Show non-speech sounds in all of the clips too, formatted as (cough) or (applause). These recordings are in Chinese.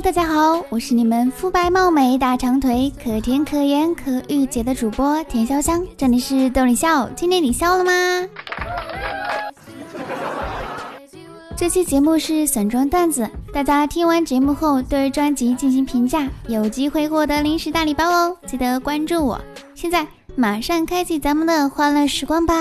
大家好，我是你们肤白貌美、大长腿、可甜可盐可御姐的主播田潇香，这里是逗你笑，今天你笑了吗？这期节目是散装段子，大家听完节目后对专辑进行评价，有机会获得零食大礼包哦！记得关注我。现在马上开启咱们的欢乐时光吧。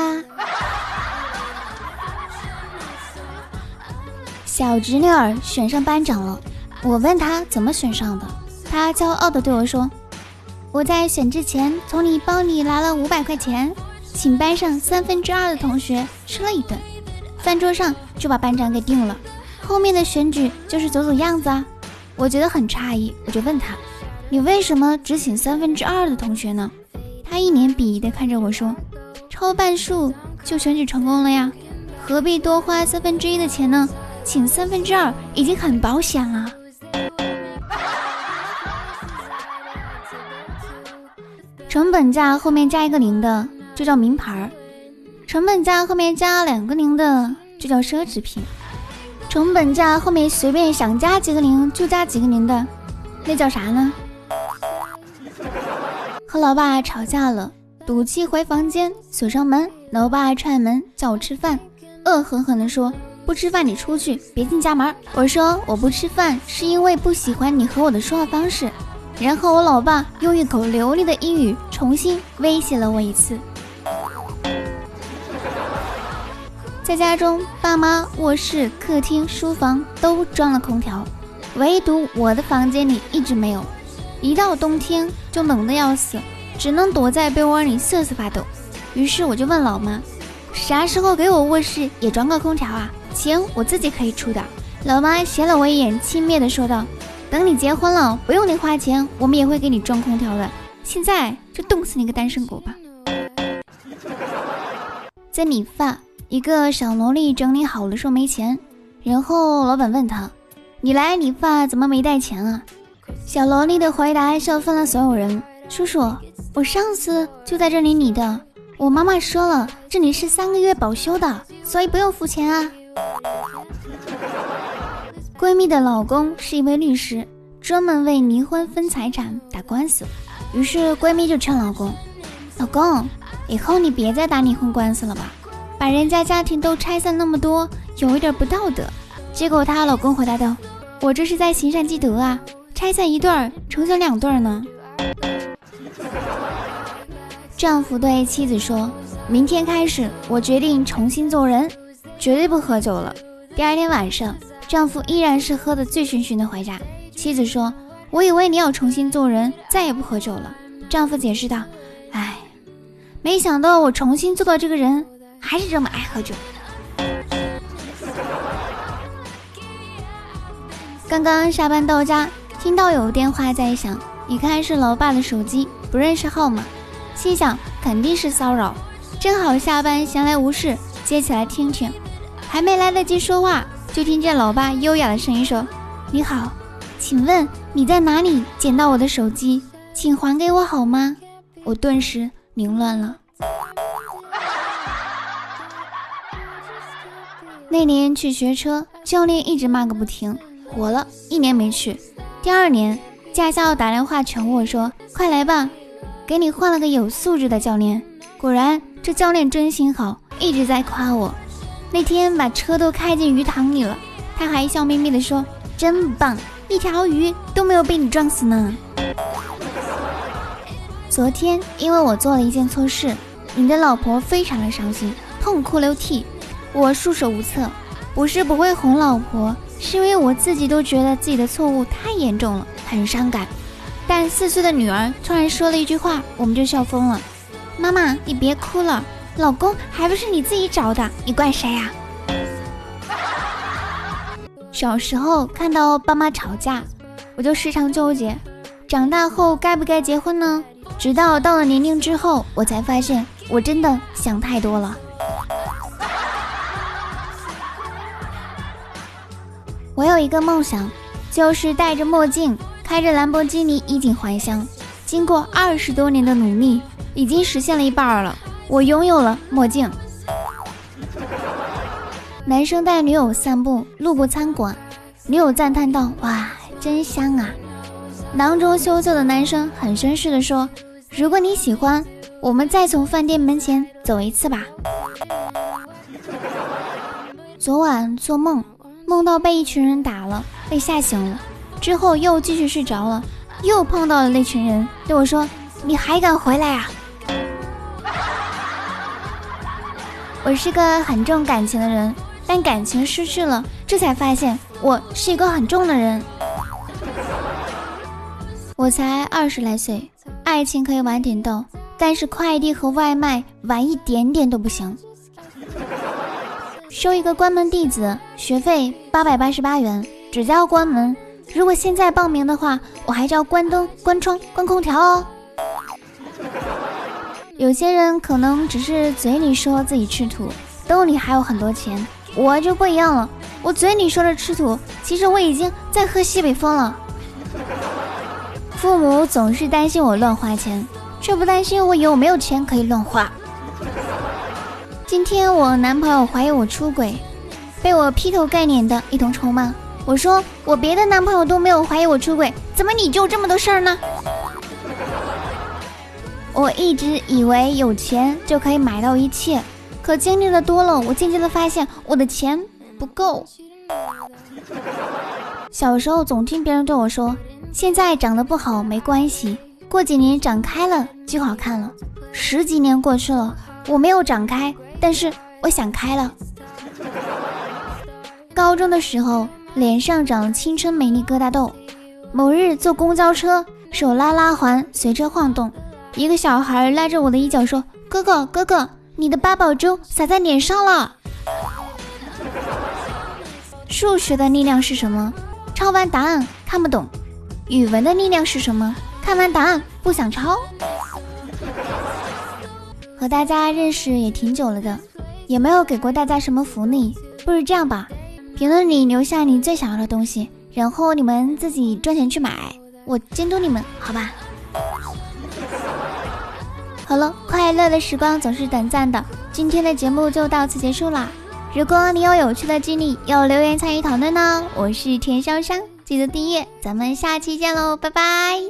小侄女儿选上班长了，我问他怎么选上的，他骄傲的对我说：“我在选之前从你包里拿了五百块钱，请班上三分之二的同学吃了一顿，饭桌上就把班长给定了。后面的选举就是走走样子啊。”我觉得很诧异，我就问他：“你为什么只请三分之二的同学呢？”他一脸鄙夷的看着我说：“超半数就选举成功了呀，何必多花三分之一的钱呢？”请三分之二已经很保险了。成本价后面加一个零的就叫名牌儿，成本价后面加两个零的就叫奢侈品，成本价后面随便想加几个零就加几个零的，那叫啥呢？(laughs) 和老爸吵架了，赌气回房间锁上门，老爸踹门叫我吃饭，恶狠狠地说。不吃饭，你出去，别进家门。我说我不吃饭，是因为不喜欢你和我的说话方式。然后我老爸用一口流利的英语重新威胁了我一次。在家中，爸妈卧室、客厅、书房都装了空调，唯独我的房间里一直没有。一到冬天就冷得要死，只能躲在被窝里瑟瑟发抖。于是我就问老妈，啥时候给我卧室也装个空调啊？钱我自己可以出的。老妈斜了我一眼，轻蔑地说道：“等你结婚了，不用你花钱，我们也会给你装空调的。现在就冻死你个单身狗吧！”在理发，一个小萝莉整理好了说没钱，然后老板问他：“你来理发怎么没带钱啊？”小萝莉的回答笑翻了所有人：“叔叔，我上次就在这里理的，我妈妈说了，这里是三个月保修的，所以不用付钱啊。”闺蜜的老公是一位律师，专门为离婚分财产打官司。于是闺蜜就劝老公：“老公，以后你别再打离婚官司了吧，把人家家庭都拆散那么多，有一点不道德。”结果她老公回答道：“我这是在行善积德啊，拆散一对儿，成全两对儿呢。”丈夫对妻子说：“明天开始，我决定重新做人。”绝对不喝酒了。第二天晚上，丈夫依然是喝得醉醺醺的回家。妻子说：“我以为你要重新做人，再也不喝酒了。”丈夫解释道：“哎，没想到我重新做到这个人，还是这么爱喝酒。”刚刚下班到家，听到有电话在响，一看是老爸的手机，不认识号码，心想肯定是骚扰。正好下班闲来无事，接起来听听。还没来得及说话，就听见老爸优雅的声音说：“你好，请问你在哪里捡到我的手机？请还给我好吗？”我顿时凌乱了。那年去学车，教练一直骂个不停，火了一年没去。第二年，驾校打电话求我说：“快来吧，给你换了个有素质的教练。”果然，这教练真心好，一直在夸我。那天把车都开进鱼塘里了，他还笑眯眯地说：“真棒，一条鱼都没有被你撞死呢。”昨天因为我做了一件错事，你的老婆非常的伤心，痛哭流涕，我束手无策。不是不会哄老婆，是因为我自己都觉得自己的错误太严重了，很伤感。但四岁的女儿突然说了一句话，我们就笑疯了。妈妈，你别哭了。老公还不是你自己找的，你怪谁呀？小时候看到爸妈吵架，我就时常纠结，长大后该不该结婚呢？直到到了年龄之后，我才发现我真的想太多了。我有一个梦想，就是戴着墨镜，开着兰博基尼衣锦还乡。经过二十多年的努力，已经实现了一半了。我拥有了墨镜。男生带女友散步，路过餐馆，女友赞叹道：“哇，真香啊！囊中羞涩的男生很绅士的说：“如果你喜欢，我们再从饭店门前走一次吧。(laughs) ”昨晚做梦，梦到被一群人打了，被吓醒了，之后又继续睡着了，又碰到了那群人，对我说：“你还敢回来啊？” (laughs) 我是个很重感情的人，但感情失去了，这才发现我是一个很重的人。我才二十来岁，爱情可以晚点到，但是快递和外卖晚一点点都不行。收一个关门弟子，学费八百八十八元，只叫关门。如果现在报名的话，我还要关灯、关窗、关空调哦。有些人可能只是嘴里说自己吃土，兜里还有很多钱。我就不一样了，我嘴里说着吃土，其实我已经在喝西北风了。父母总是担心我乱花钱，却不担心我有没有钱可以乱花。今天我男朋友怀疑我出轨，被我劈头盖脸的一通臭骂。我说我别的男朋友都没有怀疑我出轨，怎么你就这么多事儿呢？我一直以为有钱就可以买到一切，可经历的多了，我渐渐的发现我的钱不够。小时候总听别人对我说。现在长得不好没关系，过几年长开了就好看了。十几年过去了，我没有长开，但是我想开了。高中的时候，脸上长青春美丽疙瘩痘。某日坐公交车，手拉拉环，随车晃动，一个小孩拉着我的衣角说：“哥哥，哥哥，你的八宝粥洒在脸上了。”数学的力量是什么？抄完答案看不懂。语文的力量是什么？看完答案不想抄。和大家认识也挺久了的，也没有给过大家什么福利。不如这样吧，评论里留下你最想要的东西，然后你们自己赚钱去买，我监督你们，好吧？好了，快乐的时光总是短暂的，今天的节目就到此结束啦。如果你有有趣的经历，要留言参与讨论呢。我是田潇湘。记得订阅，咱们下期见喽，拜拜。